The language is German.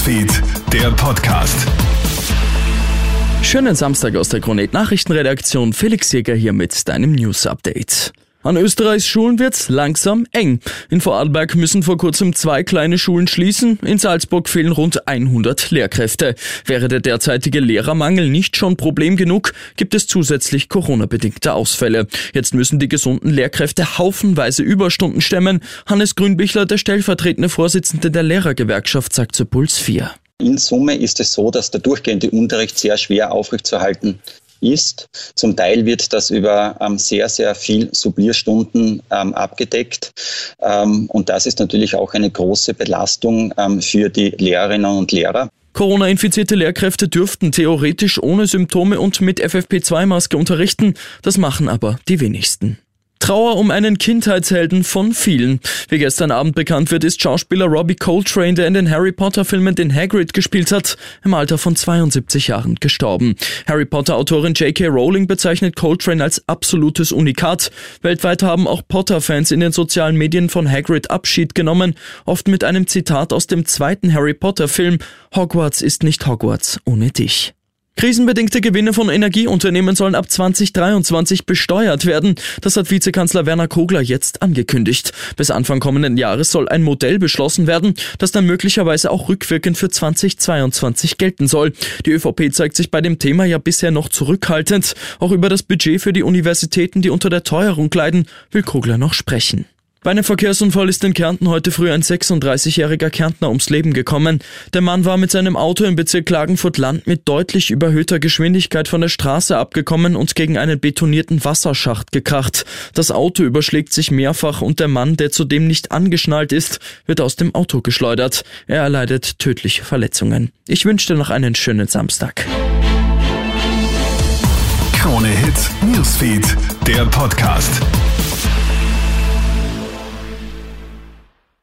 Newsfeed, der Podcast. Schönen Samstag aus der Kronet Nachrichtenredaktion. Felix Jäger hier mit deinem News Update. An Österreichs Schulen wird's langsam eng. In Vorarlberg müssen vor kurzem zwei kleine Schulen schließen. In Salzburg fehlen rund 100 Lehrkräfte. Wäre der derzeitige Lehrermangel nicht schon Problem genug, gibt es zusätzlich Corona-bedingte Ausfälle. Jetzt müssen die gesunden Lehrkräfte haufenweise Überstunden stemmen. Hannes Grünbichler, der stellvertretende Vorsitzende der Lehrergewerkschaft, sagt zu Puls 4. In Summe ist es so, dass der durchgehende Unterricht sehr schwer aufrechtzuerhalten ist. Zum Teil wird das über ähm, sehr, sehr viel Sublierstunden ähm, abgedeckt. Ähm, und das ist natürlich auch eine große Belastung ähm, für die Lehrerinnen und Lehrer. Corona-infizierte Lehrkräfte dürften theoretisch ohne Symptome und mit FFP2-Maske unterrichten. Das machen aber die wenigsten. Trauer um einen Kindheitshelden von vielen. Wie gestern Abend bekannt wird, ist Schauspieler Robbie Coltrane, der in den Harry Potter Filmen den Hagrid gespielt hat, im Alter von 72 Jahren gestorben. Harry Potter Autorin J.K. Rowling bezeichnet Coltrane als absolutes Unikat. Weltweit haben auch Potter-Fans in den sozialen Medien von Hagrid Abschied genommen, oft mit einem Zitat aus dem zweiten Harry Potter Film Hogwarts ist nicht Hogwarts ohne dich. Krisenbedingte Gewinne von Energieunternehmen sollen ab 2023 besteuert werden. Das hat Vizekanzler Werner Kogler jetzt angekündigt. Bis Anfang kommenden Jahres soll ein Modell beschlossen werden, das dann möglicherweise auch rückwirkend für 2022 gelten soll. Die ÖVP zeigt sich bei dem Thema ja bisher noch zurückhaltend. Auch über das Budget für die Universitäten, die unter der Teuerung leiden, will Kogler noch sprechen. Bei einem Verkehrsunfall ist in Kärnten heute früh ein 36-jähriger Kärntner ums Leben gekommen. Der Mann war mit seinem Auto im Bezirk Klagenfurt-Land mit deutlich überhöhter Geschwindigkeit von der Straße abgekommen und gegen einen betonierten Wasserschacht gekracht. Das Auto überschlägt sich mehrfach und der Mann, der zudem nicht angeschnallt ist, wird aus dem Auto geschleudert. Er erleidet tödliche Verletzungen. Ich wünsche dir noch einen schönen Samstag. Krone Hits, Newsfeed, der Podcast.